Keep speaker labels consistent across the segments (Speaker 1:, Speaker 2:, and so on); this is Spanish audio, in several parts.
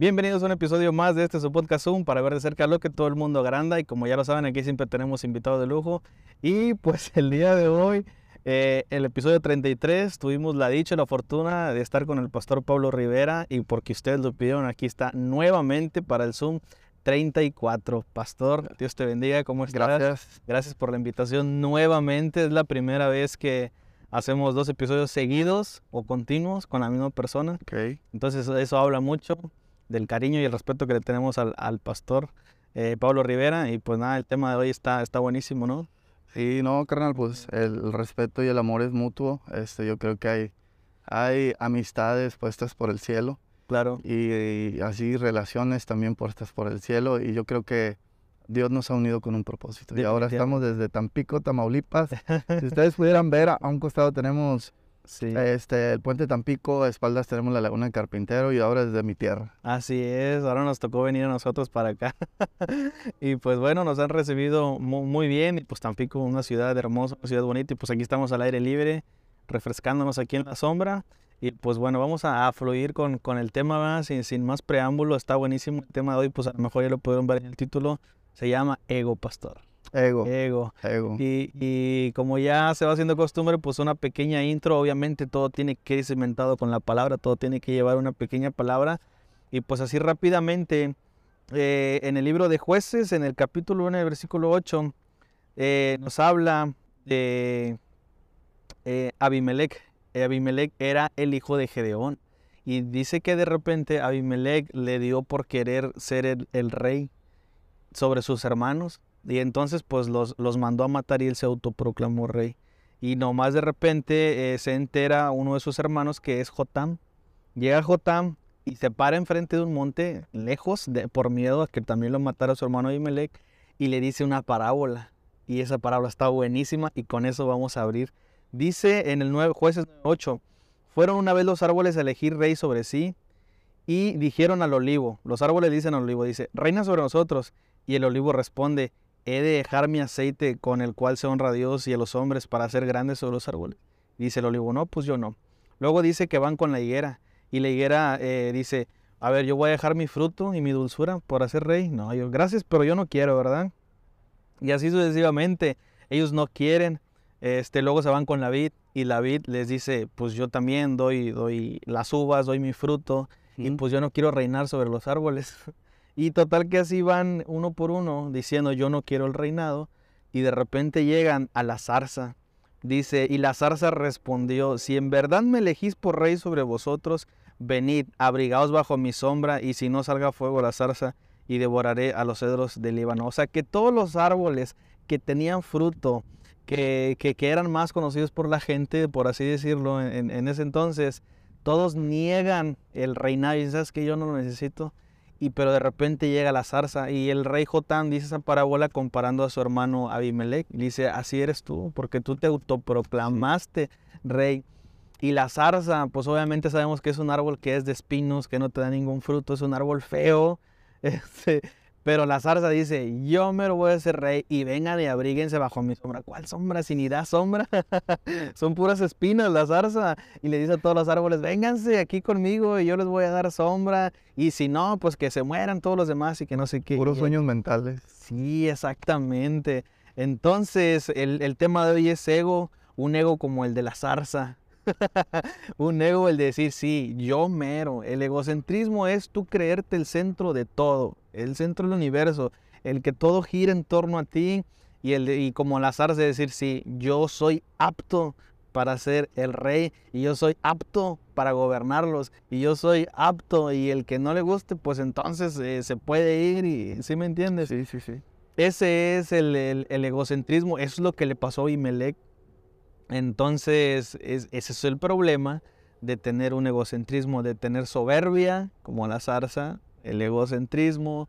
Speaker 1: Bienvenidos a un episodio más de este su podcast Zoom para ver de cerca lo que todo el mundo agranda y como ya lo saben aquí siempre tenemos invitados de lujo y pues el día de hoy, eh, el episodio 33, tuvimos la dicha y la fortuna de estar con el pastor Pablo Rivera y porque ustedes lo pidieron aquí está nuevamente para el Zoom 34. Pastor, Dios te bendiga, ¿cómo estás?
Speaker 2: Gracias.
Speaker 1: Gracias por la invitación nuevamente, es la primera vez que hacemos dos episodios seguidos o continuos con la misma persona.
Speaker 2: Ok.
Speaker 1: Entonces eso habla mucho del cariño y el respeto que le tenemos al, al pastor eh, Pablo Rivera. Y pues nada, el tema de hoy está, está buenísimo, ¿no?
Speaker 2: Sí, no, carnal, pues el respeto y el amor es mutuo. Este, yo creo que hay, hay amistades puestas por el cielo
Speaker 1: Claro.
Speaker 2: y, y así relaciones también puestas por el cielo. Y yo creo que Dios nos ha unido con un propósito. Y ahora estamos desde Tampico, Tamaulipas. si ustedes pudieran ver, a un costado tenemos
Speaker 1: Sí.
Speaker 2: este, el puente Tampico, a espaldas tenemos la laguna de Carpintero y ahora desde mi tierra.
Speaker 1: Así es, ahora nos tocó venir a nosotros para acá. y pues bueno, nos han recibido mu- muy bien. Y pues Tampico, una ciudad hermosa, una ciudad bonita. Y pues aquí estamos al aire libre, refrescándonos aquí en la sombra. Y pues bueno, vamos a, a fluir con, con el tema ¿verdad? sin, sin más preámbulo. Está buenísimo el tema de hoy, pues a lo mejor ya lo pudieron ver en el título. Se llama Ego Pastor.
Speaker 2: Ego,
Speaker 1: Ego.
Speaker 2: ego.
Speaker 1: Y, y como ya se va haciendo costumbre, pues una pequeña intro, obviamente todo tiene que ir cimentado con la palabra, todo tiene que llevar una pequeña palabra. Y pues así rápidamente, eh, en el libro de jueces, en el capítulo 1, el versículo 8, eh, nos habla de eh, Abimelech. Eh, Abimelech era el hijo de Gedeón. Y dice que de repente Abimelech le dio por querer ser el, el rey sobre sus hermanos. Y entonces pues los, los mandó a matar y él se autoproclamó rey. Y nomás de repente eh, se entera uno de sus hermanos que es Jotam. Llega Jotam y se para enfrente de un monte lejos de, por miedo a que también lo matara su hermano Abimelech y le dice una parábola. Y esa parábola está buenísima y con eso vamos a abrir. Dice en el 9, jueces 8, fueron una vez los árboles a elegir rey sobre sí y dijeron al olivo, los árboles dicen al olivo, dice, reina sobre nosotros. Y el olivo responde, he de dejar mi aceite con el cual se honra a Dios y a los hombres para ser grandes sobre los árboles. Dice el olivo, no, pues yo no. Luego dice que van con la higuera y la higuera eh, dice, a ver, yo voy a dejar mi fruto y mi dulzura por hacer rey. No, yo, gracias, pero yo no quiero, ¿verdad? Y así sucesivamente, ellos no quieren. Este, luego se van con la vid y la vid les dice, pues yo también doy, doy las uvas, doy mi fruto y pues yo no quiero reinar sobre los árboles. Y total que así van uno por uno diciendo yo no quiero el reinado y de repente llegan a la zarza. Dice, y la zarza respondió, si en verdad me elegís por rey sobre vosotros, venid, abrigaos bajo mi sombra y si no salga fuego la zarza y devoraré a los cedros del Líbano. O sea que todos los árboles que tenían fruto, que, que, eran más conocidos por la gente, por así decirlo, en, en ese entonces, todos niegan el reinado y sabes que yo no lo necesito y pero de repente llega la zarza y el rey Jotán dice esa parábola comparando a su hermano Abimelech. Y dice, así eres tú, porque tú te autoproclamaste rey. Y la zarza, pues obviamente sabemos que es un árbol que es de espinos, que no te da ningún fruto, es un árbol feo. Este, pero la zarza dice, yo me lo voy a hacer rey y vengan y abríguense bajo mi sombra. ¿Cuál sombra? Si ni da sombra. Son puras espinas la zarza. Y le dice a todos los árboles, vénganse aquí conmigo y yo les voy a dar sombra. Y si no, pues que se mueran todos los demás y que no sé qué.
Speaker 2: Puros sueños mentales.
Speaker 1: Sí, exactamente. Entonces, el, el tema de hoy es ego, un ego como el de la zarza. un ego el de decir, sí, yo mero. El egocentrismo es tú creerte el centro de todo, el centro del universo, el que todo gira en torno a ti y, el de- y como la zarza decir, sí, yo soy apto para ser el rey y yo soy apto para gobernarlos y yo soy apto y el que no le guste, pues entonces eh, se puede ir y, ¿sí me entiendes?
Speaker 2: Sí, sí, sí.
Speaker 1: Ese es el, el- el egocentrismo, eso es lo que le pasó a Abimelech. Entonces, es- ese es el problema de tener un egocentrismo, de tener soberbia, como la zarza, el egocentrismo,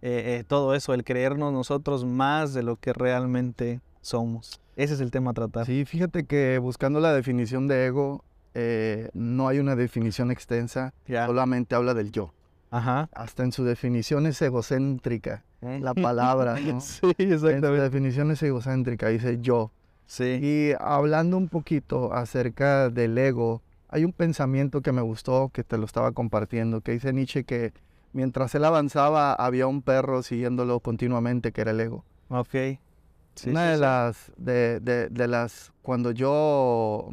Speaker 1: eh, eh, todo eso, el creernos nosotros más de lo que realmente somos. Ese es el tema a tratar.
Speaker 2: Sí, fíjate que buscando la definición de ego, eh, no hay una definición extensa, solamente habla del yo.
Speaker 1: Ajá.
Speaker 2: Hasta en su definición es egocéntrica, la palabra, ¿no?
Speaker 1: Sí,
Speaker 2: En su
Speaker 1: exactamente.
Speaker 2: definición es egocéntrica, dice yo.
Speaker 1: Sí.
Speaker 2: Y hablando un poquito acerca del ego, hay un pensamiento que me gustó, que te lo estaba compartiendo, que dice Nietzsche que mientras él avanzaba había un perro siguiéndolo continuamente que era el ego.
Speaker 1: Ok.
Speaker 2: Una de las, de, de, las, cuando yo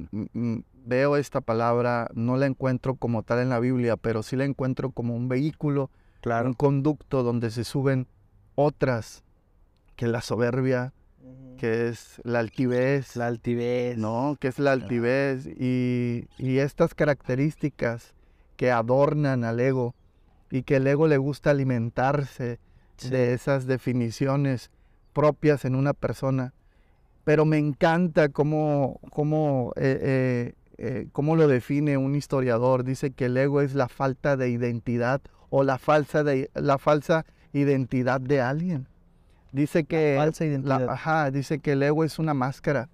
Speaker 2: veo esta palabra, no la encuentro como tal en la Biblia, pero sí la encuentro como un vehículo,
Speaker 1: claro.
Speaker 2: un conducto donde se suben otras que la soberbia, que es la altivez.
Speaker 1: La altivez.
Speaker 2: No, que es la altivez. Y, y, estas características que adornan al ego y que el ego le gusta alimentarse de esas definiciones propias en una persona. Pero me encanta cómo, cómo, eh, eh, eh, cómo lo define un historiador. Dice que el ego es la falta de identidad o la falsa, de, la falsa identidad de alguien. Dice que,
Speaker 1: falsa identidad.
Speaker 2: ajá, dice que el ego es una máscara,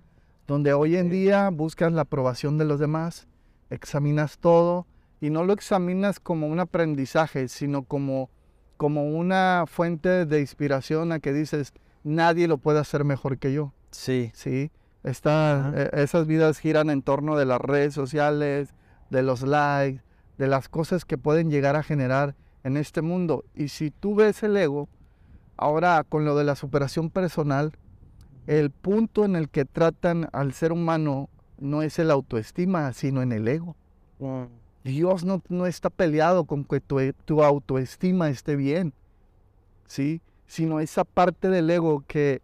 Speaker 2: donde hoy en día buscas la aprobación de los demás, examinas todo y no lo examinas como un aprendizaje, sino como, como una fuente de inspiración a que dices, nadie lo puede hacer mejor que yo.
Speaker 1: Sí.
Speaker 2: Sí. Está, e, esas vidas giran en torno de las redes sociales, de los likes, de las cosas que pueden llegar a generar en este mundo. Y si tú ves el ego, ahora con lo de la superación personal, el punto en el que tratan al ser humano no es el autoestima, sino en el ego. Dios no, no, está peleado con que tu, tu, autoestima esté bien, ¿sí? Sino esa parte del ego que,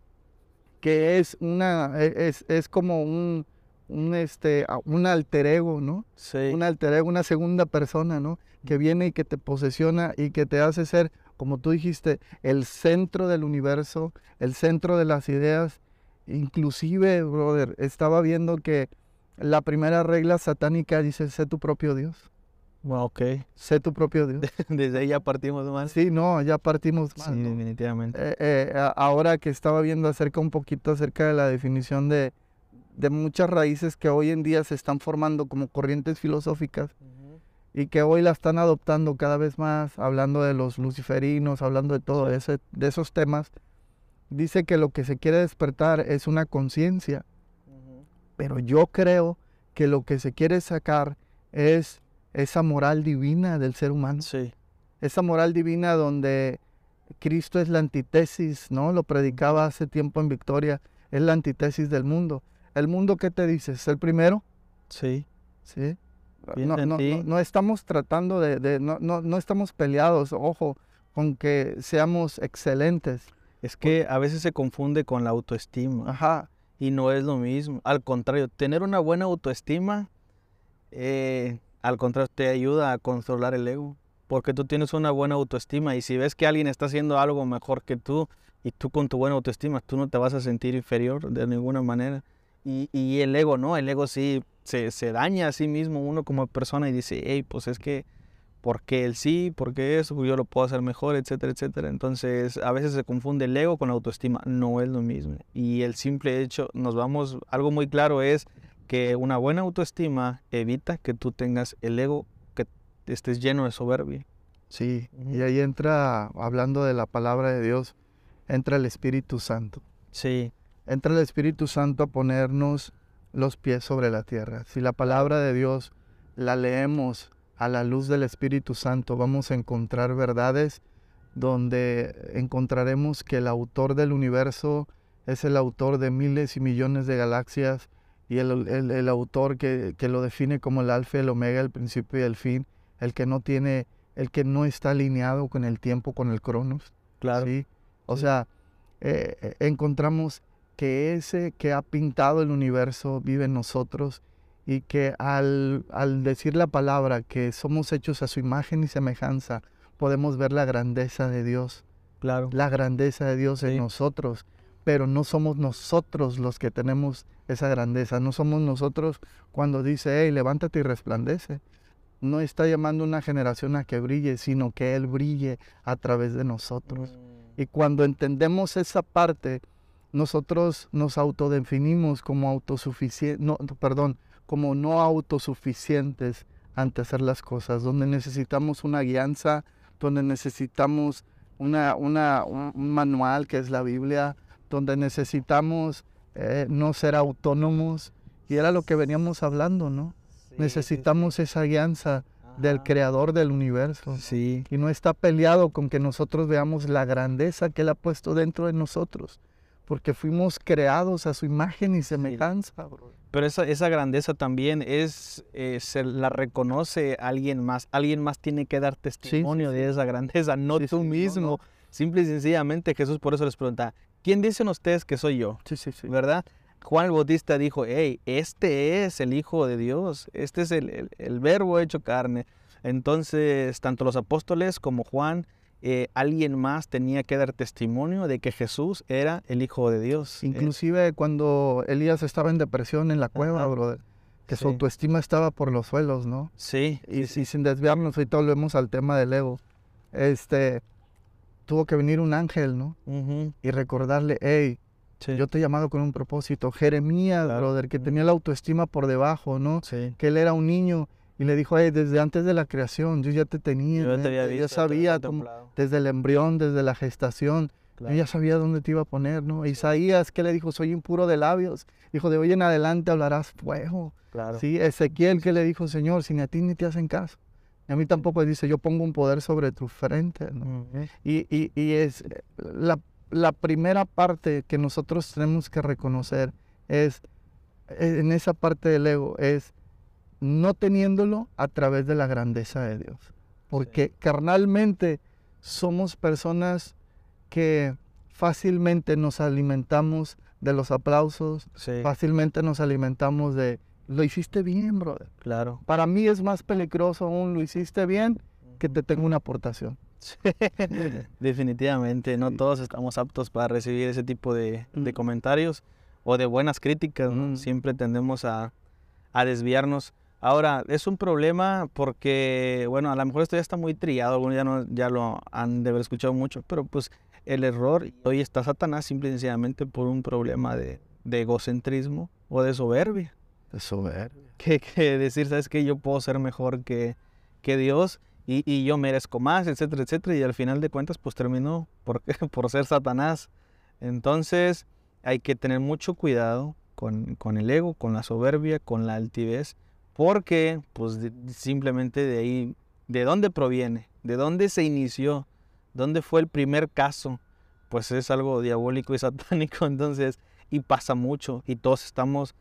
Speaker 2: que es, una, e, es, es como un, un, este, un alter ego, ¿no?
Speaker 1: Sí.
Speaker 2: Un alter ego, una segunda persona, ¿no? Que viene y que te posesiona y que te hace ser, como tú dijiste, el centro del universo, el centro de las ideas. Inclusive, brother, estaba viendo que la primera regla satánica dice, sé tu propio Dios.
Speaker 1: Wow, ok.
Speaker 2: Sé tu propio Dios.
Speaker 1: Desde ahí ya partimos mal.
Speaker 2: Sí, no, ya partimos mal.
Speaker 1: Sí, definitivamente.
Speaker 2: Eh, eh, ahora que estaba viendo acerca un poquito acerca de la definición de, de muchas raíces que hoy en día se están formando como corrientes filosóficas y que hoy la están adoptando cada vez más, hablando de los luciferinos, hablando de todo ese, de esos temas, dice que lo que se quiere despertar es una conciencia, pero yo creo que lo que se quiere sacar es esa moral divina del ser humano.
Speaker 1: Sí.
Speaker 2: Esa moral divina donde Cristo es la antítesis, ¿no? Lo predicaba hace tiempo en Victoria, es la antítesis del mundo. ¿El mundo qué te dice? ¿Es el primero?
Speaker 1: Sí.
Speaker 2: Sí. No, no, no, estamos tratando de, no, no, estamos peleados, ojo, con que seamos excelentes.
Speaker 1: Es que a veces se confunde con la autoestima.
Speaker 2: Ajá.
Speaker 1: Y no es lo mismo. Al contrario, tener una buena autoestima, eh, al contrario, te ayuda a controlar el ego. Porque tú tienes una buena autoestima y si ves que alguien está haciendo algo mejor que tú y tú con tu buena autoestima, tú no te vas a sentir inferior de ninguna manera. Y, y el ego no, el ego sí se, se, daña a sí mismo uno como persona y dice, hey, pues es que, porque él sí? porque eso? Yo lo puedo hacer mejor, etcétera, etcétera. Entonces, a veces se confunde el ego con la autoestima. No es lo mismo. Y el simple hecho, nos vamos, algo muy claro es que una buena autoestima evita que tú tengas el ego, que estés lleno de soberbia.
Speaker 2: Sí, y ahí entra, hablando de la palabra de Dios, entra el Espíritu Santo.
Speaker 1: Sí.
Speaker 2: Entra el Espíritu Santo a ponernos los pies sobre la tierra. Si la palabra de Dios la leemos a la luz del Espíritu Santo, vamos a encontrar verdades donde encontraremos que el autor del universo es el autor de miles y millones de galaxias y el, autor que, lo define como el alfa y el omega, el principio y el fin, el que no tiene, el que no está alineado con el tiempo, con el cronos.
Speaker 1: Claro.
Speaker 2: ¿sí? O sea, eh, eh, encontramos que ese que ha pintado el universo vive en nosotros y que al, decir la palabra que somos hechos a su imagen y semejanza, podemos ver la grandeza de Dios.
Speaker 1: Claro.
Speaker 2: La grandeza de Dios en nosotros. Pero no somos nosotros los que tenemos esa grandeza. No somos nosotros cuando dice, hey, levántate y resplandece. No está llamando una generación a que brille, sino que Él brille a través de nosotros. Mm. Y cuando entendemos esa parte, nosotros nos autodefinimos como autosuficientes, no, perdón, como no autosuficientes ante hacer las cosas, donde necesitamos una guianza, donde necesitamos una, una, un manual que es la Biblia, donde necesitamos eh, no ser autónomos, y era lo que veníamos hablando, ¿no? necesitamos esa guianza del creador del universo.
Speaker 1: Sí.
Speaker 2: Y no está peleado con que nosotros veamos la grandeza que Él ha puesto dentro de nosotros. Porque fuimos creados a su imagen y semejanza. bro.
Speaker 1: Pero esa, esa grandeza también es, eh, se la reconoce alguien más. Alguien más tiene que dar testimonio
Speaker 2: sí,
Speaker 1: de esa grandeza, no
Speaker 2: Sí,
Speaker 1: tú
Speaker 2: sí, no,
Speaker 1: mismo.
Speaker 2: no.
Speaker 1: Simple y sencillamente Jesús por eso les pregunta, ¿quién dicen ustedes que soy yo?
Speaker 2: Sí, sí, sí.
Speaker 1: ¿Verdad? Juan el Bautista dijo, hey, este es el Hijo de Dios, este es el, el- el verbo hecho carne. Entonces, tanto los apóstoles como Juan, eh, alguien más tenía que dar testimonio de que Jesús era el Hijo de Dios. Eh,
Speaker 2: Inclusive cuando Elías estaba en depresión en la cueva,
Speaker 1: Ajá.
Speaker 2: brother, que su autoestima estaba por los suelos, ¿no?
Speaker 1: sí,
Speaker 2: Y,
Speaker 1: sí,
Speaker 2: y sin desviarnos, ahorita volvemos al tema del ego. Este, tuvo que venir un ángel, ¿no? Y recordarle, hey,
Speaker 1: sí,
Speaker 2: yo te he llamado con un propósito. Jeremías,
Speaker 1: Claro.
Speaker 2: brother, que tenía la autoestima por debajo, ¿no?
Speaker 1: sí.
Speaker 2: Que él era un niño y le dijo, hey, desde antes de la creación, yo ya te tenía,
Speaker 1: Yo
Speaker 2: en
Speaker 1: te había visto,
Speaker 2: sabía, desde el embrión, desde la gestación,
Speaker 1: Claro.
Speaker 2: yo ya sabía dónde te iba a poner, ¿no? Isaías, que le dijo, soy impuro de labios. Dijo, de hoy en adelante hablarás fuego.
Speaker 1: Claro.
Speaker 2: Sí, Ezequiel que le dijo, Señor, si ni a ti ni te hacen caso. Y a mí tampoco dice, yo pongo un poder sobre tu frente. Y, y- y es eh, la, la primera parte que nosotros tenemos que reconocer es, eh, en esa parte del ego, es no teniéndolo a través de la grandeza de Dios. Porque carnalmente somos personas que fácilmente nos alimentamos de los aplausos,
Speaker 1: Sí,
Speaker 2: fácilmente nos alimentamos de, lo hiciste bien, brother.
Speaker 1: claro.
Speaker 2: Para mí es más peligroso aún, lo hiciste bien, que te tenga una aportación.
Speaker 1: Sí, Definitivamente, no
Speaker 2: Sí.
Speaker 1: todos estamos aptos para recibir ese tipo de, de
Speaker 2: Mm.
Speaker 1: comentarios o de buenas críticas, ¿no?
Speaker 2: Mm.
Speaker 1: Siempre tendemos a, a desviarnos. Ahora, es un problema porque, bueno, a lo mejor esto ya está muy trillado, algunos ya, no, ya lo han de haber escuchado mucho, pero pues el error, hoy está Satanás simple y sencillamente por un problema de, de egocentrismo o de soberbia.
Speaker 2: De soberbia.
Speaker 1: Que, que decir, ¿sabes qué? Yo puedo ser mejor que, que Dios y, y yo merezco más, etcétera, etcétera. Y al final de cuentas, pues terminó por, por ser Satanás. Entonces, hay que tener mucho cuidado con, con el ego, con la soberbia, con la altivez, porque, pues, simplemente de ahí, ¿de dónde proviene? ¿De dónde se inició? ¿Dónde fue el primer caso? Pues es algo diabólico y satánico, entonces, y pasa mucho, y todos estamos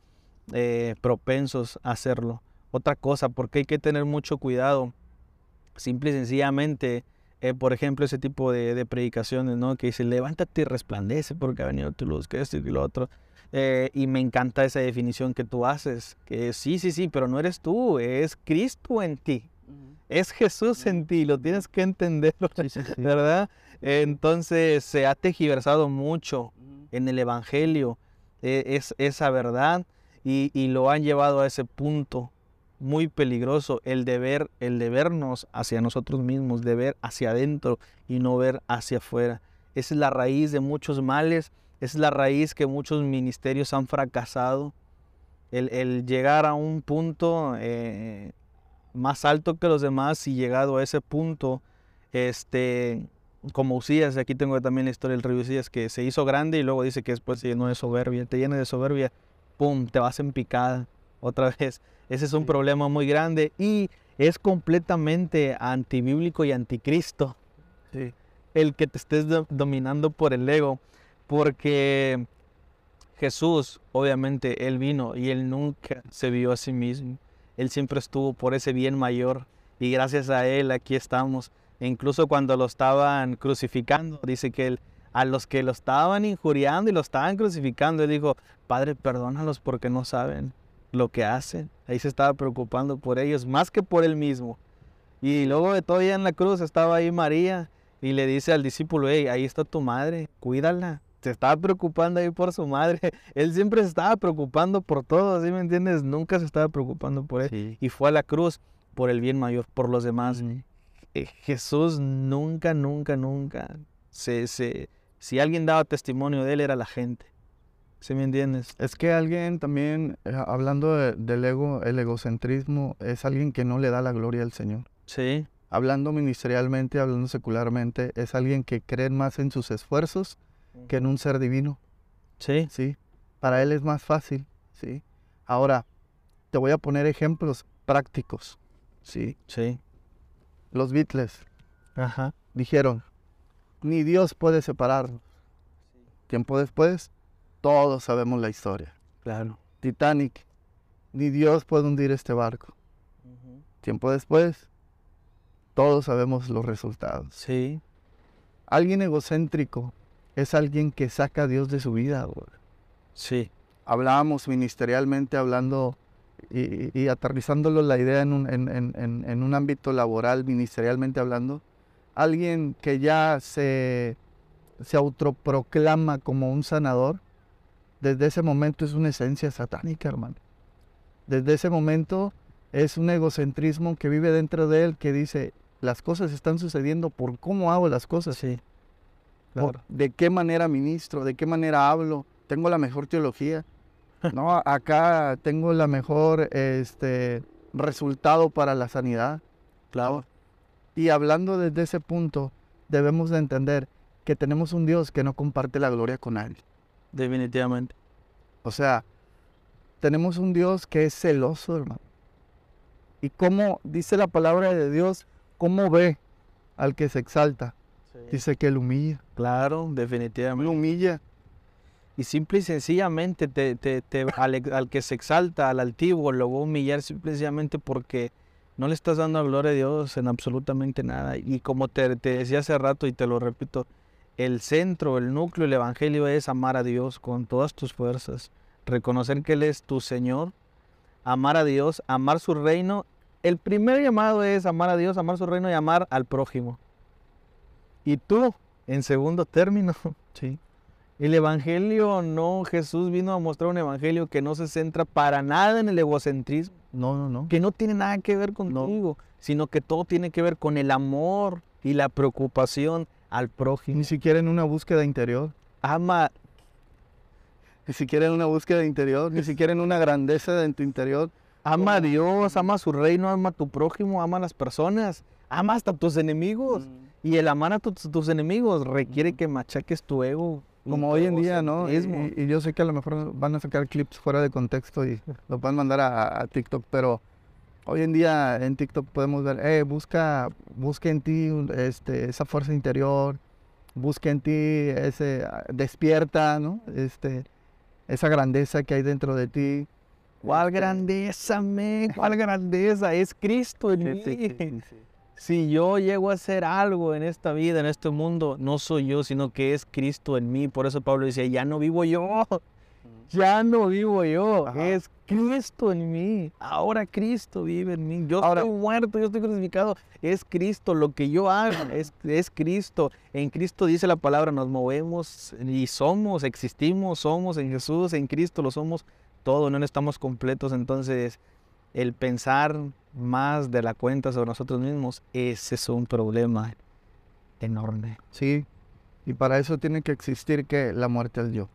Speaker 1: eh, propensos a hacerlo. Otra cosa, porque hay que tener mucho cuidado. Simple y sencillamente, eh, por ejemplo, ese tipo de, de predicaciones, ¿no? Que dice, levántate y resplandece porque ha venido tu luz, que esto y lo otro. Eh, y me encanta esa definición que tú haces, que sí, sí, sí, pero no eres tú, es Cristo en ti. Es Jesús en ti, lo tienes que entenderlo,
Speaker 2: Sí, sí, sí.
Speaker 1: ¿verdad? Entonces se ha tejiversado mucho en el Evangelio eh, es, esa verdad y, y lo han llevado a ese punto muy peligroso, el de, ver, el de vernos hacia nosotros mismos, de ver hacia adentro y no ver hacia afuera. Esa es la raíz de muchos males, es la raíz que muchos ministerios han fracasado. El, el llegar a un punto eh, más alto que los demás y llegado a ese punto, este, como Usías, aquí tengo también la historia del rey Usías, que se hizo grande y luego dice que después se llenó de soberbia, te llena de soberbia, pum, te vas en picada otra vez. Ese es un
Speaker 2: Sí.
Speaker 1: problema muy grande y es completamente antibíblico y anticristo
Speaker 2: Sí.
Speaker 1: el que te estés do- dominando por el ego, porque Jesús, obviamente, Él vino y Él nunca se vio a sí mismo. Él siempre estuvo por ese bien mayor y gracias a Él aquí estamos. E incluso cuando lo estaban crucificando, dice que Él, a los que lo estaban injuriando y lo estaban crucificando, Él dijo, Padre, perdónalos porque no saben lo que hacen. Ahí se estaba preocupando por ellos, más que por Él mismo. Y luego de todavía en la cruz estaba ahí María y le dice al discípulo, hey, ahí está tu madre, cuídala. Se estaba preocupando ahí por su madre. Él siempre se estaba preocupando por todo, ¿sí me entiendes? Nunca se estaba preocupando por él.
Speaker 2: Sí.
Speaker 1: Y fue a la cruz por el bien mayor, por los demás. Eh, Jesús nunca, nunca, nunca. Se, se, si alguien daba testimonio de él, era la gente. ¿Sí me entiendes?
Speaker 2: Es que alguien también, eh, hablando de- del ego, el egocentrismo, es alguien que no le da la gloria al Señor.
Speaker 1: Sí,
Speaker 2: Hablando ministerialmente, hablando secularmente, es alguien que cree más en sus esfuerzos que en un ser divino.
Speaker 1: sí,
Speaker 2: ¿sí? Para él es más fácil, ¿sí? Ahora, te voy a poner ejemplos prácticos. Sí.
Speaker 1: Sí.
Speaker 2: Los Beatles
Speaker 1: Ajá.
Speaker 2: dijeron, ni Dios puede separarnos. Tiempo después, todos sabemos la historia.
Speaker 1: Claro.
Speaker 2: Titanic, ni Dios puede hundir este barco. Tiempo después, todos sabemos los resultados.
Speaker 1: Sí.
Speaker 2: Alguien egocéntrico es alguien que saca a Dios de su vida. güey.
Speaker 1: Sí.
Speaker 2: Hablábamos ministerialmente, hablando y, y aterrizándolo la idea en un, en- en- en- en un ámbito laboral, ministerialmente hablando. Alguien que ya se, se autoproclama como un sanador, desde ese momento es una esencia satánica, hermano. Desde ese momento es un egocentrismo que vive dentro de él que dice, las cosas están sucediendo por cómo hago las cosas.
Speaker 1: Sí. Claro.
Speaker 2: de qué manera ministro, de qué manera hablo, tengo la mejor teología, no, acá tengo la mejor este resultado para la sanidad.
Speaker 1: Claro.
Speaker 2: Y hablando desde ese punto, debemos de entender que tenemos un Dios que no comparte la gloria con nadie.
Speaker 1: Definitivamente.
Speaker 2: O sea, tenemos un Dios que es celoso, hermano. Y cómo dice la palabra de Dios, cómo ve al que se exalta. Dice que él humilla,
Speaker 1: Claro, definitivamente.
Speaker 2: humilla.
Speaker 1: Y simple y sencillamente te, te- te- al, que se exalta, al altivo, lo va a humillar simple y sencillamente porque no le estás dando la gloria a Dios en absolutamente nada. Y como te, te decía hace rato y te lo repito, el centro, el núcleo del Evangelio es amar a Dios con todas tus fuerzas, reconocer que Él es tu Señor, amar a Dios, amar su reino. El primer llamado es amar a Dios, amar su reino y amar al prójimo. Y tú, en segundo término,
Speaker 2: Sí.
Speaker 1: el evangelio no, Jesús vino a mostrar un evangelio que no se centra para nada en el egocentrismo,
Speaker 2: No, no, no.
Speaker 1: que no tiene nada que ver contigo, sino que todo tiene que ver con el amor y la preocupación al prójimo.
Speaker 2: Ni siquiera en una búsqueda interior.
Speaker 1: Ama,
Speaker 2: Ni siquiera en una búsqueda interior. Ni siquiera en una grandeza en tu interior.
Speaker 1: ama a Dios, ama su reino, ama a tu prójimo, ama a las personas, ama hasta a tus enemigos. Y el amar a tus, tus enemigos requiere que machaques tu ego.
Speaker 2: Como hoy en día, ¿no? Y, yo sé que a lo mejor van a sacar clips fuera de contexto y lo pueden mandar a, a TikTok, pero hoy en día en TikTok podemos ver, eh, busca, busca en ti este, esa fuerza interior, busca en ti ese, ah, despierta, ¿no? Este, esa grandeza que hay dentro de ti.
Speaker 1: ¿Cuál
Speaker 2: Este,
Speaker 1: grandeza, me? ¿Cuál grandeza? Es Cristo en
Speaker 2: sí,
Speaker 1: mí.
Speaker 2: sí, sí, sí.
Speaker 1: Si yo llego a hacer algo en esta vida, en este mundo, no soy yo, sino que es Cristo en mí. Por eso Pablo dice, ya no vivo yo, ya no vivo yo,
Speaker 2: Ajá.
Speaker 1: es Cristo en mí. Ahora Cristo vive en mí. Yo
Speaker 2: Ahora-
Speaker 1: estoy muerto, yo estoy crucificado. Es Cristo, lo que yo hago es, es Cristo. En Cristo dice la palabra, nos movemos y somos, existimos, somos en Jesús, en Cristo lo somos todo, no estamos completos. Entonces, el pensar más de la cuenta sobre nosotros mismos, ese es un problema enorme.
Speaker 2: Sí, y para eso tiene que existir que la muerte al yo.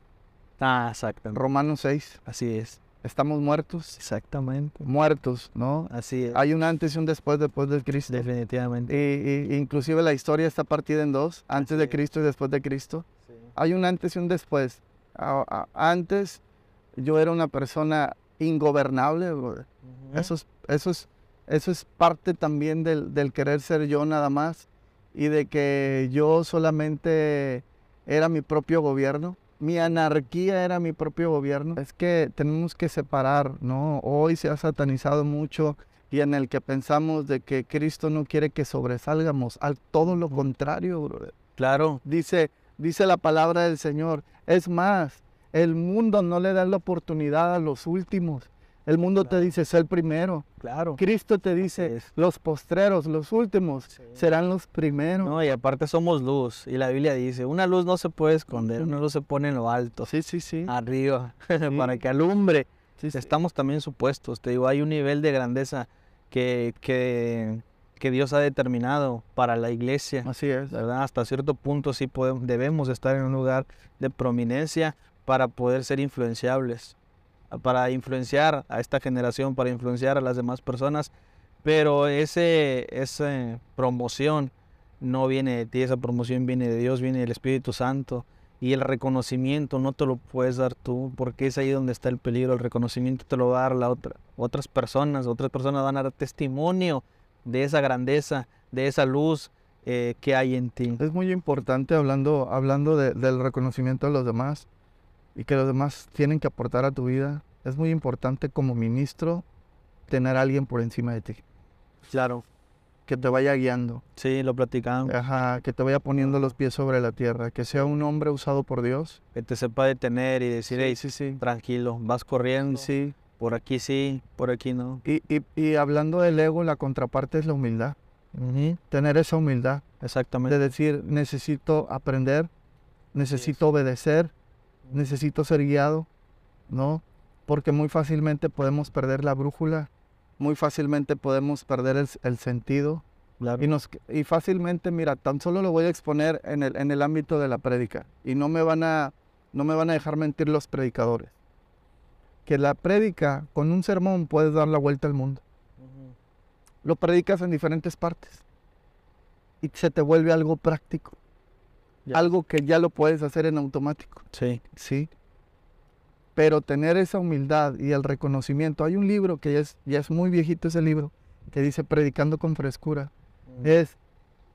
Speaker 1: Ah, exactamente.
Speaker 2: Romanos 6,
Speaker 1: Así es.
Speaker 2: estamos muertos,
Speaker 1: Exactamente.
Speaker 2: muertos, ¿no?
Speaker 1: Así es.
Speaker 2: Hay un antes y un después después de Cristo.
Speaker 1: Definitivamente.
Speaker 2: Y, y- inclusive la historia está partida en dos, antes
Speaker 1: Así
Speaker 2: de
Speaker 1: es.
Speaker 2: Cristo y después de Cristo. Hay un antes y un después. Antes yo era una persona ingobernable.
Speaker 1: Ujú.
Speaker 2: Eso es, eso es, eso es parte también del, del querer ser yo nada más y de que yo solamente era mi propio gobierno. Mi anarquía era mi propio gobierno. Es que tenemos que separar, ¿no? Hoy se ha satanizado mucho y en el que pensamos de que Cristo no quiere que sobresalgamos. Al todo lo contrario, brother.
Speaker 1: Claro.
Speaker 2: Dice, dice la palabra del Señor. Es más, el mundo no le da la oportunidad a los últimos. El mundo te dice, sé el primero.
Speaker 1: Claro.
Speaker 2: Cristo te dice, los postreros, los últimos,
Speaker 1: Sí.
Speaker 2: serán los primeros.
Speaker 1: No, y aparte somos luz. Y la Biblia dice, una luz no se puede esconder, una luz se pone en lo alto,
Speaker 2: Sí, sí, sí.
Speaker 1: arriba, para que alumbre.
Speaker 2: sí, sí.
Speaker 1: Estamos también supuestos. Te digo, hay un nivel de grandeza que, que, que Dios ha determinado para la iglesia.
Speaker 2: Así es.
Speaker 1: ¿verdad? Hasta cierto punto sí podemos, debemos estar en un lugar de prominencia para poder ser influenciables, para influenciar a esta generación, para influenciar a las demás personas, pero ese, esa promoción no viene de ti, esa promoción viene de Dios, viene del Espíritu Santo Y el reconocimiento no te lo puedes dar tú, porque es ahí donde está el peligro. El reconocimiento te lo va a dar la otra, otras personas. Otras personas van a dar testimonio de esa grandeza, de esa luz eh, que hay en ti.
Speaker 2: Es muy importante hablando, hablando del reconocimiento de los demás y que los demás tienen que aportar a tu vida. Es muy importante como ministro tener a alguien por encima de ti.
Speaker 1: Claro.
Speaker 2: Que te vaya guiando.
Speaker 1: Sí, lo platicamos.
Speaker 2: Ajá, que te vaya poniendo los pies sobre la tierra. Que sea un hombre usado por Dios.
Speaker 1: Que te sepa detener y decir, hey,
Speaker 2: sí, sí.
Speaker 1: tranquilo, vas corriendo.
Speaker 2: Sí.
Speaker 1: Por aquí sí, por aquí no.
Speaker 2: Y, y, y hablando del ego, la contraparte es la humildad. Tener esa humildad.
Speaker 1: Exactamente.
Speaker 2: De decir, necesito aprender, necesito obedecer, necesito ser guiado, ¿no? Porque muy fácilmente podemos perder la brújula, muy fácilmente podemos perder el, sentido. Y, nos, y fácilmente, mira, tan solo lo voy a exponer en el, en el ámbito de la prédica. Y no me, van a, no me van a dejar mentir los predicadores. Que la prédica, con un sermón, puedes dar la vuelta al mundo. Lo predicas en diferentes partes. Y se te vuelve algo práctico. Algo que ya lo puedes hacer en automático.
Speaker 1: Sí.
Speaker 2: Sí. Pero tener esa humildad y el reconocimiento. Hay un libro que ya es, ya es muy viejito ese libro, que dice Predicando con frescura. Mm. Es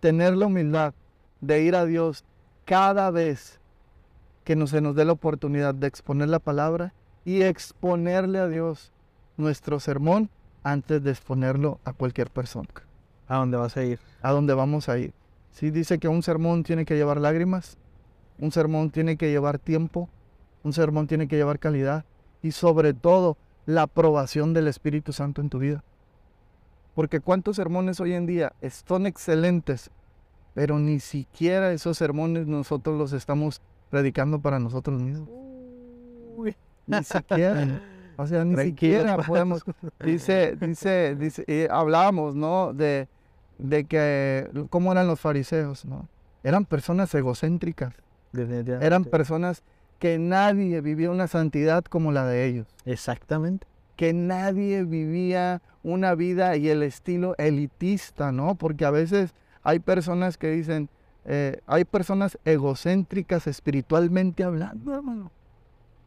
Speaker 2: tener la humildad de ir a Dios cada vez que nos, se nos dé la oportunidad de exponer la palabra y exponerle a Dios nuestro sermón antes de exponerlo a cualquier persona.
Speaker 1: ¿A dónde vas a ir?
Speaker 2: A dónde vamos a ir. Sí, dice que un sermón tiene que llevar lágrimas, un sermón tiene que llevar tiempo, un sermón tiene que llevar calidad y sobre todo la aprobación del Espíritu Santo en tu vida. Porque cuántos sermones hoy en día son excelentes, pero ni siquiera esos sermones nosotros los estamos predicando para nosotros mismos. Ni siquiera. O sea, ni siquiera podemos. Dice, dice, dice, hablábamos, ¿no? De, de que cómo eran los fariseos, ¿no? Eran personas egocéntricas. Eran personas que nadie vivía una santidad como la de ellos.
Speaker 1: Exactamente.
Speaker 2: Que nadie vivía una vida y el estilo elitista, ¿no? Porque a veces hay personas que dicen, eh, hay personas egocéntricas espiritualmente hablando, hermano.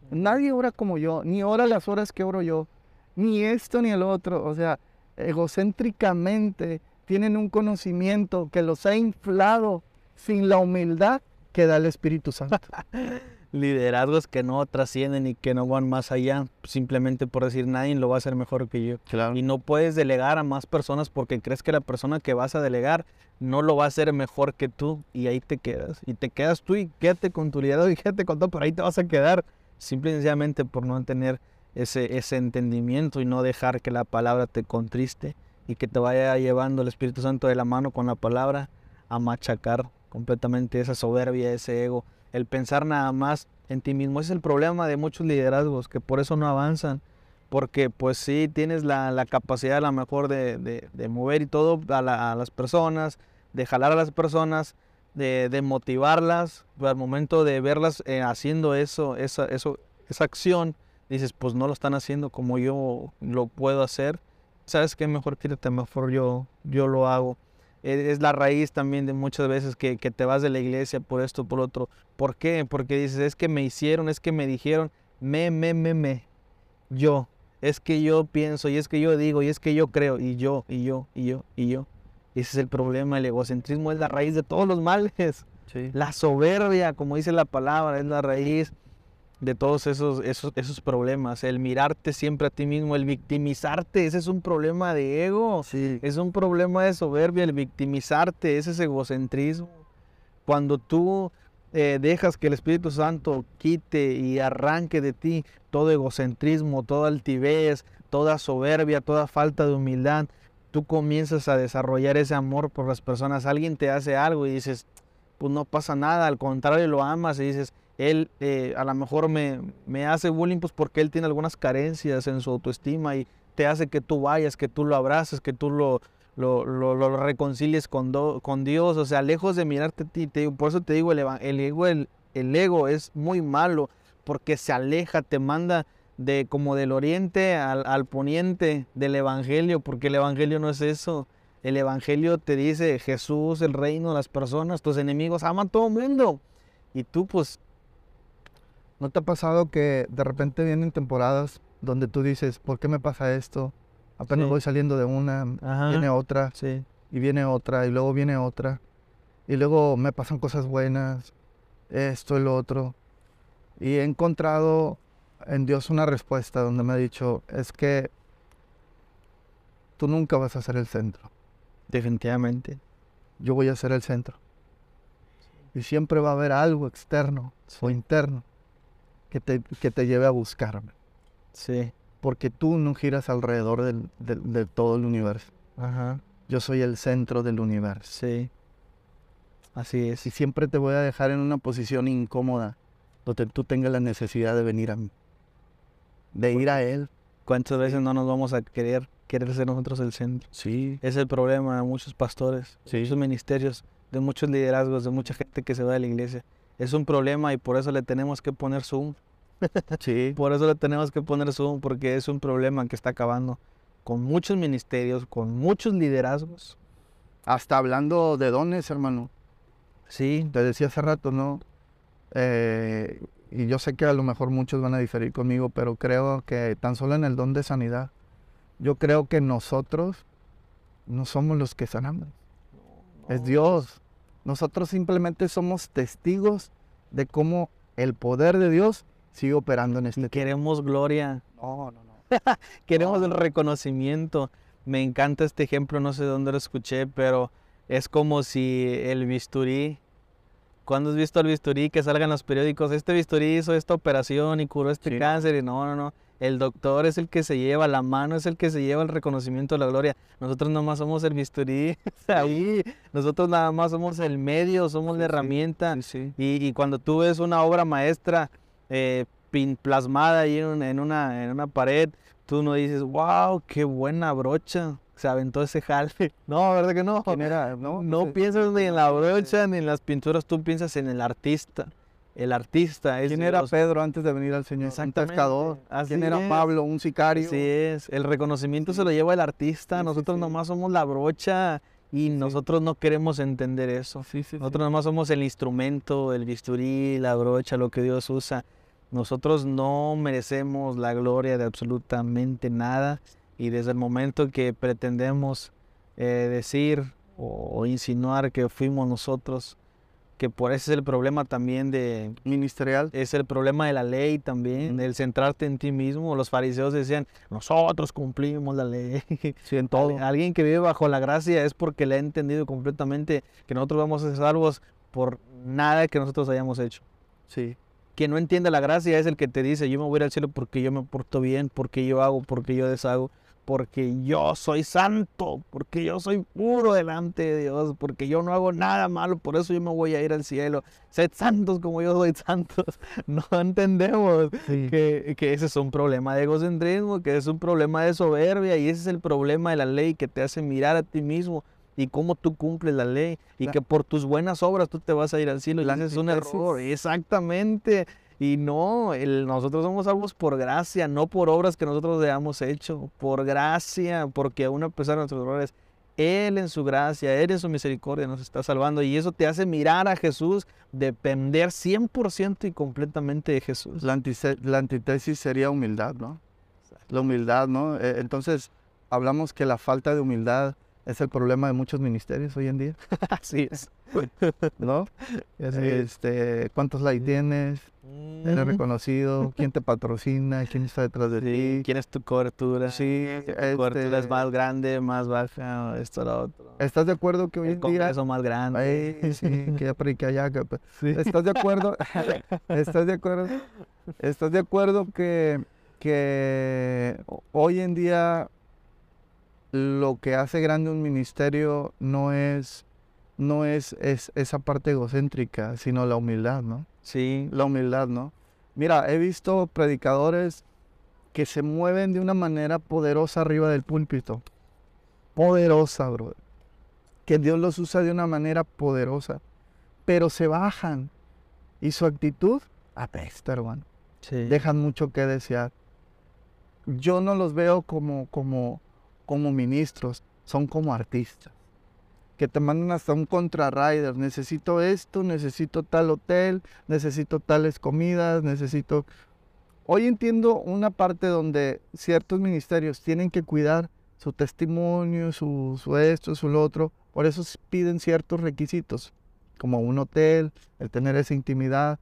Speaker 2: Nadie ora como yo, ni ora las horas que oro yo, ni esto ni el otro. O sea, egocéntricamente tienen un conocimiento que los ha inflado sin la humildad que da el Espíritu Santo.
Speaker 1: Liderazgos que no trascienden y que no van más allá, simplemente por decir nadie lo va a hacer mejor que yo.
Speaker 2: Claro.
Speaker 1: Y no puedes delegar a más personas porque crees que la persona que vas a delegar no lo va a hacer mejor que tú y ahí te quedas. Y te quedas tú y quédate con tu liderazgo y quédate con todo, pero ahí te vas a quedar. Simple y sencillamente por no tener ese, ese entendimiento y no dejar que la palabra te contriste y que te vaya llevando el Espíritu Santo de la mano con la palabra a machacar completamente esa soberbia, ese ego, el pensar nada más en ti mismo. Ese es el problema de muchos liderazgos, que por eso no avanzan, porque pues sí tienes la, capacidad a lo mejor de, mover y todo a, las personas, de jalar a las personas, de, motivarlas, pero al momento de verlas eh, haciendo eso, esa, eso, esa acción, dices, pues no lo están haciendo como yo lo puedo hacer ¿sabes qué? Mejor quítate, mejor yo, yo lo hago. E, es la raíz también de muchas veces que, te vas de la iglesia por esto, por otro. ¿Por qué? Porque dices, es que me hicieron, es que me dijeron, me, me, me, me, yo. Es que yo pienso, y es que yo digo, y es que yo creo, y yo, y yo, y yo, y yo. Ese es el problema, el egocentrismo es la raíz de todos los males. La soberbia, como dice la palabra, es la raíz de todos esos, esos, esos problemas. El mirarte siempre a ti mismo, el victimizarte, ese es un problema de ego.
Speaker 2: Sí.
Speaker 1: Es un problema de soberbia, el victimizarte, ese es egocentrismo. Cuando tú eh, dejas que el Espíritu Santo quite y arranque de ti todo egocentrismo, toda altivez, toda soberbia, toda falta de humildad, tú comienzas a desarrollar ese amor por las personas. Alguien te hace algo y dices, pues no pasa nada, al contrario lo amas y dices, él eh, a lo mejor me, me, hace bullying pues porque él tiene algunas carencias en su autoestima y te hace que tú vayas, que tú lo abraces, que tú lo, lo, lo, reconcilies con, con Dios, o sea, lejos de mirarte a ti, te por eso te digo, el, el, ego, el, el ego es muy malo porque se aleja, te manda de como del oriente al, al, poniente del evangelio, porque el evangelio no es eso. El evangelio te dice Jesús, el reino, las personas, tus enemigos, aman a todo el mundo. Y tú pues
Speaker 2: ¿No te ha pasado que de repente vienen temporadas donde tú dices, ¿por qué me pasa esto? Apenas
Speaker 1: Sí.
Speaker 2: voy saliendo de una,
Speaker 1: Ajá.
Speaker 2: viene otra,
Speaker 1: Sí.
Speaker 2: y viene otra, y luego viene otra, y luego me pasan cosas buenas, esto y lo otro. Y he encontrado en Dios una respuesta donde me ha dicho, es que tú nunca vas a ser el centro,
Speaker 1: Definitivamente.
Speaker 2: yo voy a ser el centro. Y siempre va a haber algo externo o interno que te, que te lleve a buscarme.
Speaker 1: Sí.
Speaker 2: Porque tú no giras alrededor del- del- de todo el universo.
Speaker 1: Ajá.
Speaker 2: Yo soy el centro del universo.
Speaker 1: Sí. Así es.
Speaker 2: Y siempre te voy a dejar en una posición incómoda donde tú tengas la necesidad de venir a mí. De ir a Él.
Speaker 1: ¿Cuántas veces no nos vamos a querer, querer ser nosotros el centro?
Speaker 2: Sí.
Speaker 1: Es el problema de muchos pastores, de
Speaker 2: Sí.
Speaker 1: muchos ministerios, de muchos liderazgos, de mucha gente que se va de la iglesia. Es un problema y por eso le tenemos que poner Zoom.
Speaker 2: Sí.
Speaker 1: Por eso le tenemos que poner Zoom, porque es un problema que está acabando con muchos ministerios, con muchos liderazgos.
Speaker 2: Hasta hablando de dones, hermano.
Speaker 1: Sí,
Speaker 2: Te decía hace rato, ¿no? Eh, y yo sé que a lo mejor muchos van a diferir conmigo, pero creo que tan solo en el don de sanidad, yo creo que nosotros no somos los que sanamos. Es Dios. Nosotros simplemente somos testigos de cómo el poder de Dios sigue operando en este tiempo.
Speaker 1: queremos gloria,
Speaker 2: No, no, no.
Speaker 1: queremos
Speaker 2: No.
Speaker 1: el reconocimiento. Me encanta este ejemplo, no sé dónde lo escuché, pero es como si el bisturí, cuando has visto el bisturí que salgan los periódicos, este bisturí hizo esta operación y curó este
Speaker 2: Sí.
Speaker 1: cáncer, y no, no, no. El doctor es el que se lleva, la mano es el que se lleva el reconocimiento de la gloria. Nosotros nomás somos el bisturí ahí. Nosotros nada más somos el medio, somos la herramienta.
Speaker 2: Sí, sí.
Speaker 1: Y, y cuando tú ves una obra maestra eh, plasmada ahí en, en una, en una pared, tú no dices, wow, qué buena brocha. Se aventó ese jale. No, ¿verdad que no?
Speaker 2: ¿Quién era? No,
Speaker 1: No
Speaker 2: pues,
Speaker 1: piensas ni en la
Speaker 2: sí.
Speaker 1: brocha ni en las pinturas, tú piensas en el artista. El artista es
Speaker 2: ¿Quién era. Pedro antes de venir al Señor? Un pescador.
Speaker 1: así
Speaker 2: ¿Quién era
Speaker 1: es.
Speaker 2: Pablo? Un sicario.
Speaker 1: Así es, el reconocimiento se lo lleva el artista,
Speaker 2: Sí, sí,
Speaker 1: nosotros
Speaker 2: sí.
Speaker 1: nomás somos la brocha y nosotros no queremos entender eso.
Speaker 2: Sí, sí, sí.
Speaker 1: Nosotros nomás somos el instrumento, el bisturí, la brocha, lo que Dios usa. Nosotros no merecemos la gloria de absolutamente nada y desde el momento que pretendemos eh, decir o, o insinuar que fuimos nosotros, que por ese es el problema también de,
Speaker 2: Ministerial.
Speaker 1: es el problema de la ley también,
Speaker 2: Ujú.
Speaker 1: el centrarte en ti mismo. Los fariseos decían, nosotros cumplimos la ley.
Speaker 2: Sí, en todo.
Speaker 1: Al- Alguien que vive bajo la gracia es porque le ha entendido completamente que nosotros vamos a ser salvos por nada que nosotros hayamos hecho.
Speaker 2: Sí.
Speaker 1: Quien no entiende la gracia es el que te dice, yo me voy a ir al cielo porque yo me porto bien, porque yo hago, porque yo deshago, porque yo soy santo, porque yo soy puro delante de Dios, porque yo no hago nada malo, por eso yo me voy a ir al cielo. Sed santos como yo soy santos. No entendemos
Speaker 2: Sí.
Speaker 1: que, que ese es un problema de egocentrismo, que es un problema de soberbia y ese es el problema de la ley que te hace mirar a ti mismo y cómo tú cumples la ley y
Speaker 2: La-
Speaker 1: que por tus buenas obras tú te vas a ir al cielo y
Speaker 2: La
Speaker 1: ese es un error, exactamente. Y no, nosotros somos salvos por gracia, no por obras que nosotros hayamos hecho, por gracia, porque aún a pesar de nuestros errores, Él en su gracia, Él en su misericordia nos está salvando y eso te hace mirar a Jesús, depender 100% y completamente de Jesús.
Speaker 2: La, antítesis sería humildad, ¿no? La humildad, ¿no? Eh, Entonces, hablamos que la falta de humildad es el problema de muchos ministerios hoy en día,
Speaker 1: Así es.
Speaker 2: ¿no? Este, ¿Cuántos likes tienes? ¿Eres reconocido? ¿Quién te patrocina? ¿Quién está detrás de
Speaker 1: Sí,
Speaker 2: ti?
Speaker 1: ¿Quién es tu cobertura?
Speaker 2: Sí,
Speaker 1: Tu cobertura es
Speaker 2: este,
Speaker 1: más grande, más baja, esto, lo otro.
Speaker 2: ¿Estás de acuerdo que hoy en día...
Speaker 1: congreso más grande.
Speaker 2: Ay, sí, que ya prediqué allá. que-
Speaker 1: Sí.
Speaker 2: ¿Estás de acuerdo? ¿Estás de acuerdo? ¿Estás de acuerdo que, que hoy en día lo que hace grande un ministerio no es, no es, es esa parte egocéntrica, sino la humildad, ¿no?
Speaker 1: Sí,
Speaker 2: La humildad, ¿no? Mira, he visto predicadores que se mueven de una manera poderosa arriba del púlpito. Poderosa, bro. Que Dios los usa de una manera poderosa. Pero se bajan. Y su actitud apesta, hermano.
Speaker 1: sí.
Speaker 2: Dejan mucho que desear. Yo no los veo como, como, como ministros, son como artistas. que te mandan hasta un contrarider. Necesito esto, necesito tal hotel, necesito tales comidas, necesito... Hoy entiendo una parte donde ciertos ministerios tienen que cuidar su testimonio, su, su esto, su lo otro. Por eso piden ciertos requisitos, como un hotel, el tener esa intimidad.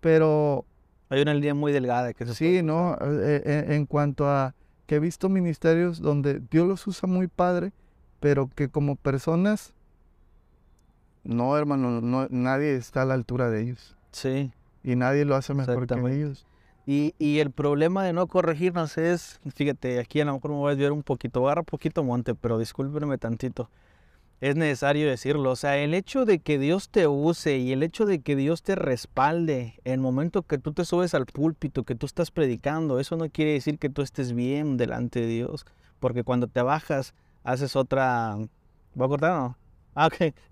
Speaker 2: Pero...
Speaker 1: Hay una línea muy delgada que se
Speaker 2: Sí, ¿no? Eh, eh, en cuanto a que he visto ministerios donde Dios los usa muy padre, pero que como personas, no, hermano, no, nadie está a la altura de ellos.
Speaker 1: Sí.
Speaker 2: Y nadie lo hace mejor que ellos.
Speaker 1: Y, y, el problema de no corregirnos es, fíjate, aquí a lo mejor me voy a desviar un poquito, agarra un poquito monte, pero discúlpenme tantito. Es necesario decirlo, o sea, el hecho de que Dios te use y el hecho de que Dios te respalde en el momento que tú te subes al púlpito, que tú estás predicando, eso no quiere decir que tú estés bien delante de Dios, porque cuando te bajas haces otra... ¿Va a cortar o no? Ah, ok.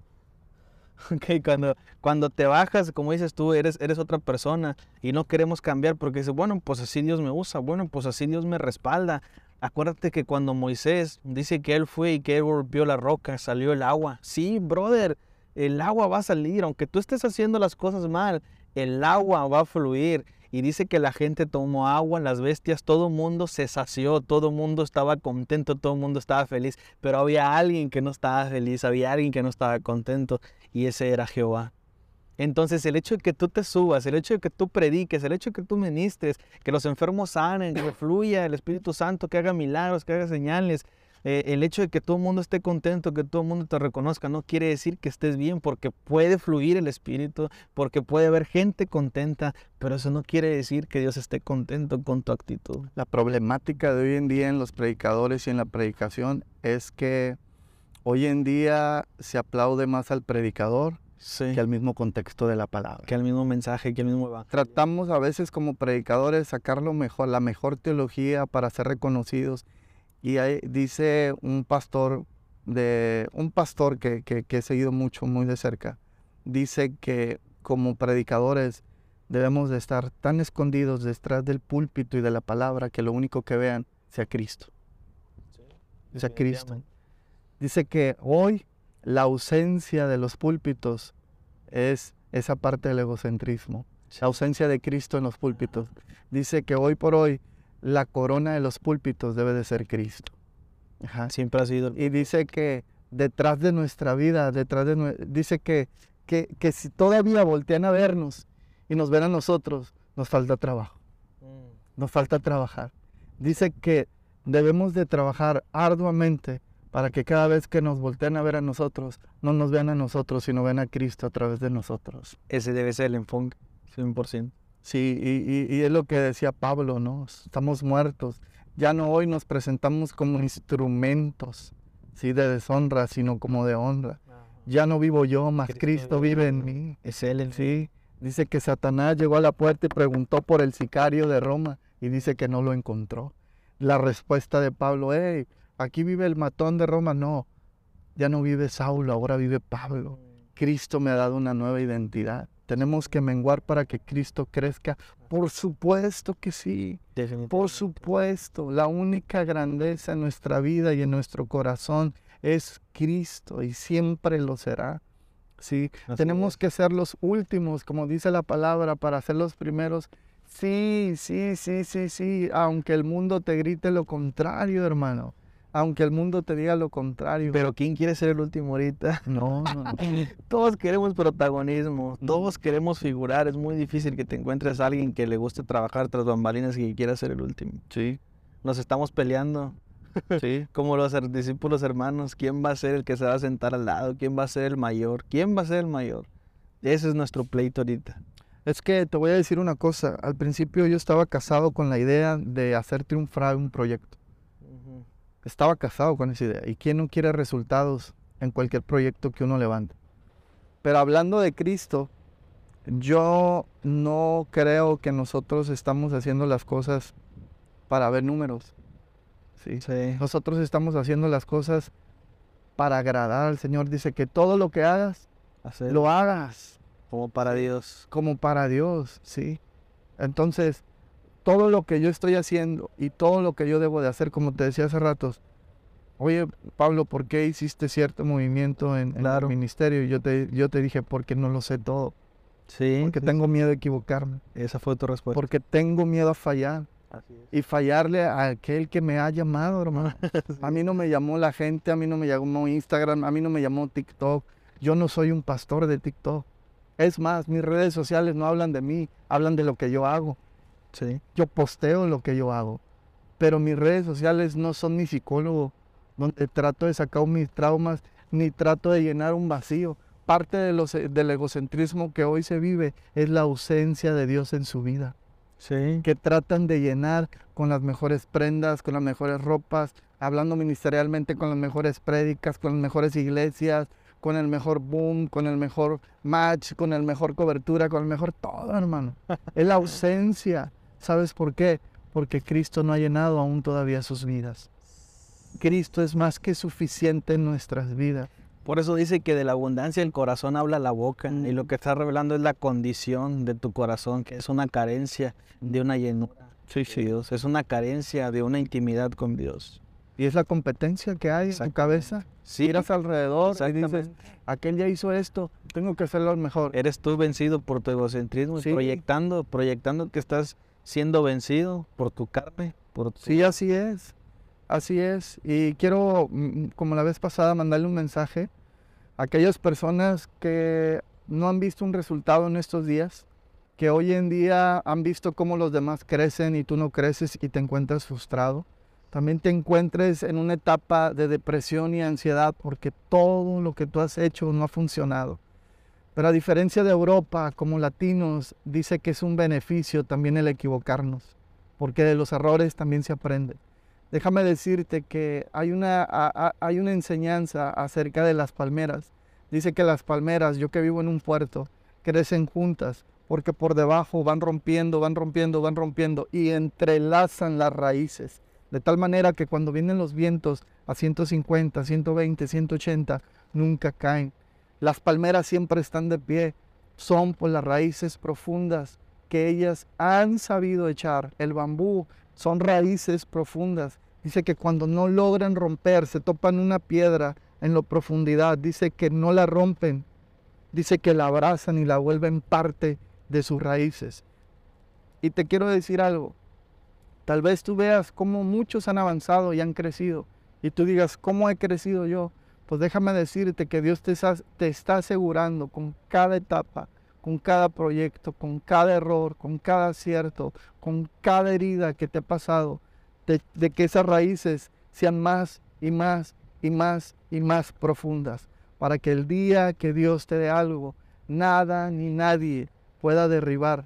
Speaker 1: Ok, cuando, cuando te bajas, como dices tú, eres, eres otra persona y no queremos cambiar porque dices, bueno, pues así Dios me usa, bueno, pues así Dios me respalda. Acuérdate que cuando Moisés dice que él fue y que él golpeó la roca, salió el agua. Sí, brother, el agua va a salir, aunque tú estés haciendo las cosas mal, el agua va a fluir y dice que la gente tomó agua, las bestias, todo el mundo se sació, todo el mundo estaba contento, todo el mundo estaba feliz, pero había alguien que no estaba feliz, había alguien que no estaba contento y ese era Jehová. Entonces el hecho de que tú te subas, el hecho de que tú prediques, el hecho de que tú ministres, que los enfermos sanen, que fluya el Espíritu Santo, que haga milagros, que haga señales, eh, el hecho de que todo el mundo esté contento, que todo el mundo te reconozca, no quiere decir que estés bien, porque puede fluir el Espíritu, porque puede haber gente contenta, pero eso no quiere decir que Dios esté contento con tu actitud.
Speaker 2: La problemática de hoy en día en los predicadores y en la predicación es que hoy en día se aplaude más al predicador que al mismo contexto de la palabra.
Speaker 1: Que al mismo mensaje, que al mismo evangelio.
Speaker 2: Tratamos a veces como predicadores sacar lo mejor, la mejor teología para ser reconocidos y ahí dice un pastor, de, un pastor que, que, he seguido mucho, muy de cerca, dice que como predicadores debemos de estar tan escondidos detrás del púlpito y de la palabra que lo único que vean sea Cristo. sea Cristo. Dice que hoy la ausencia de los púlpitos es esa parte del egocentrismo, la ausencia de Cristo en los púlpitos. Dice que hoy por hoy la corona de los púlpitos debe de ser Cristo.
Speaker 1: Siempre ha sido.
Speaker 2: Y dice que detrás de nuestra vida, detrás de dice que, que, que, si todavía voltean a vernos y nos ven a nosotros, nos falta trabajo. Mm. Nos falta trabajar. Dice que debemos de trabajar arduamente para que cada vez que nos volteen a ver a nosotros, no nos vean a nosotros, sino ven a Cristo a través de nosotros.
Speaker 1: Ese debe ser el enfoque, 100%.
Speaker 2: Sí, y, es lo que decía Pablo, ¿no? Estamos muertos. Ya no hoy nos presentamos como instrumentos, sí, de deshonra, sino como de honra. Ya no vivo yo, más Cristo, vive en mí.
Speaker 1: Es Él
Speaker 2: en sí. Dice que Satanás llegó a la puerta y preguntó por el sicario de Roma y dice que no lo encontró. La respuesta de Pablo, hey, aquí vive el matón de Roma. No, ya no vive Saulo, ahora vive Pablo. Mm. Cristo me ha dado una nueva identidad. Tenemos que menguar para que Cristo crezca. Por supuesto que sí. Por supuesto. La única grandeza en nuestra vida y en nuestro corazón es Cristo y siempre lo será. Sí, tenemos que ser los últimos, como dice la palabra, para ser los primeros. Sí, sí, sí, sí, sí. Aunque el mundo te grite lo contrario, hermano aunque el mundo te diga lo contrario.
Speaker 1: Pero ¿quién quiere ser el último ahorita?
Speaker 2: No, no, no.
Speaker 1: todos queremos protagonismo, todos queremos figurar. Es muy difícil que te encuentres a alguien que le guste trabajar tras bambalinas y que quiera ser el último.
Speaker 2: Sí.
Speaker 1: Nos estamos peleando.
Speaker 2: Sí.
Speaker 1: Como los discípulos hermanos, ¿quién va a ser el que se va a sentar al lado? ¿Quién va a ser el mayor? ¿Quién va a ser el mayor? Ese es nuestro pleito ahorita.
Speaker 2: Es que te voy a decir una cosa. Al principio yo estaba casado con la idea de hacer triunfar un proyecto. Estaba casado con esa idea. ¿Y quién no quiere resultados en cualquier proyecto que uno levante? Pero hablando de Cristo, yo no creo que nosotros estamos haciendo las cosas para ver números. ¿sí? Nosotros estamos haciendo las cosas para agradar al Señor. Dice que todo lo que hagas, lo hagas.
Speaker 1: Como para Dios.
Speaker 2: Como para Dios, sí. Entonces, todo lo que yo estoy haciendo y todo lo que yo debo de hacer, como te decía hace ratos, oye, Pablo, ¿por qué hiciste cierto movimiento en, el ministerio? Y yo te, yo te dije, porque no lo sé todo.
Speaker 1: Sí.
Speaker 2: Porque
Speaker 1: sí,
Speaker 2: tengo miedo de equivocarme.
Speaker 1: Esa fue tu respuesta.
Speaker 2: Porque tengo miedo a fallar.
Speaker 1: Así es.
Speaker 2: Y fallarle a aquel que me ha llamado, hermano. A mí no me llamó la gente, a mí no me llamó Instagram, a mí no me llamó TikTok. Yo no soy un pastor de TikTok. Es más, mis redes sociales no hablan de mí, hablan de lo que yo hago.
Speaker 1: Sí.
Speaker 2: Yo posteo lo que yo hago. Pero mis redes sociales no son mi psicólogo, donde trato de sacar mis traumas, ni trato de llenar un vacío. Parte de los- del egocentrismo que hoy se vive es la ausencia de Dios en su vida
Speaker 1: Sí.
Speaker 2: que tratan de llenar con las mejores prendas, con las mejores ropas, hablando ministerialmente con las mejores prédicas, con las mejores iglesias, con el mejor boom, con el mejor match, con el mejor cobertura, con el mejor todo, hermano. Es la ausencia. ¿Sabes por qué? Porque Cristo no ha llenado aún todavía sus vidas. Cristo es más que suficiente en nuestras vidas.
Speaker 1: Por eso dice que de la abundancia del corazón habla la boca.
Speaker 2: Mm.
Speaker 1: Y lo que está revelando es la condición de tu corazón, que es una carencia de una llenura.
Speaker 2: Sí,
Speaker 1: de Dios. Es una carencia de una intimidad con Dios.
Speaker 2: Y es la competencia que hay en tu cabeza.
Speaker 1: Sí,
Speaker 2: Miras alrededor y dices, aquel ya hizo esto, tengo que hacerlo mejor.
Speaker 1: Eres tú vencido por tu egocentrismo, y
Speaker 2: Sí.
Speaker 1: proyectando, proyectando que estás siendo vencido por tu carne, por tu...
Speaker 2: Sí, así es. Así es. Y quiero, mm, como la vez pasada, mandarle un mensaje a aquellas personas que no han visto un resultado en estos días, que hoy en día han visto cómo los demás crecen y tú no creces y te encuentras frustrado. También te encuentres en una etapa de depresión y ansiedad porque todo lo que tú has hecho no ha funcionado. Pero a diferencia de Europa, como latinos, dice que es un beneficio también el equivocarnos, porque de los errores también se aprende. Déjame decirte que hay una, hay una enseñanza acerca de las palmeras. Dice que las palmeras, yo que vivo en un puerto, crecen juntas porque por debajo van rompiendo, van rompiendo, van rompiendo y entrelazan las raíces. De tal manera que cuando vienen los vientos a 150, 120, 180, nunca caen. Las palmeras siempre están de pie. Son por las raíces profundas que ellas han sabido echar. El bambú son raíces profundas. Dice que cuando no logran romper, se topan una piedra en la profundidad. Dice que no la rompen. Dice que la abrazan y la vuelven parte de sus raíces. Y te quiero decir algo. Tal vez tú veas cómo muchos han avanzado y han crecido. Y tú digas, ¿cómo he crecido yo? Pues déjame decirte que Dios te, está asegurando con cada etapa, con cada proyecto, con cada error, con cada acierto, con cada herida que te ha pasado, de que esas raíces sean más y más y más y más profundas, para que el día que Dios te dé algo, nada ni nadie pueda derribar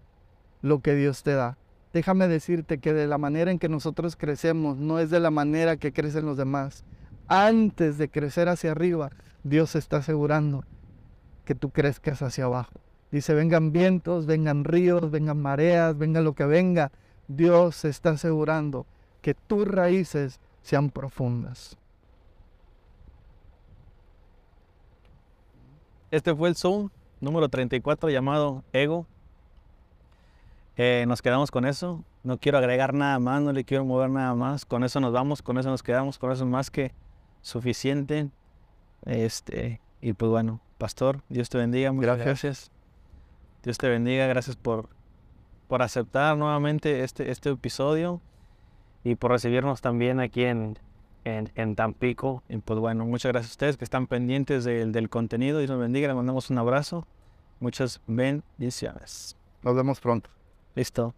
Speaker 2: lo que Dios te da. Déjame decirte que de la manera en que nosotros crecemos no es de la manera que crecen los demás. Antes de crecer hacia arriba, Dios está asegurando que tú crezcas hacia abajo. Dice, vengan vientos, vengan ríos, vengan mareas, venga lo que venga. Dios está asegurando que tus raíces sean profundas.
Speaker 1: Este fue el Zoom número 34 llamado Ego. Eh, nos quedamos con eso. No quiero agregar nada más, no le quiero mover nada más. Con eso nos vamos, con eso nos quedamos, con eso es más que suficiente. Este, y pues bueno, pastor, Dios te bendiga, muchas
Speaker 2: Gracias.
Speaker 1: gracias. Dios te bendiga, gracias por, por aceptar nuevamente este, este episodio y por recibirnos también aquí en, en, en Tampico. Y pues bueno, muchas gracias a ustedes que están pendientes del, del contenido. Dios nos bendiga, les mandamos un abrazo. Muchas bendiciones.
Speaker 2: Nos vemos pronto.
Speaker 1: Listo.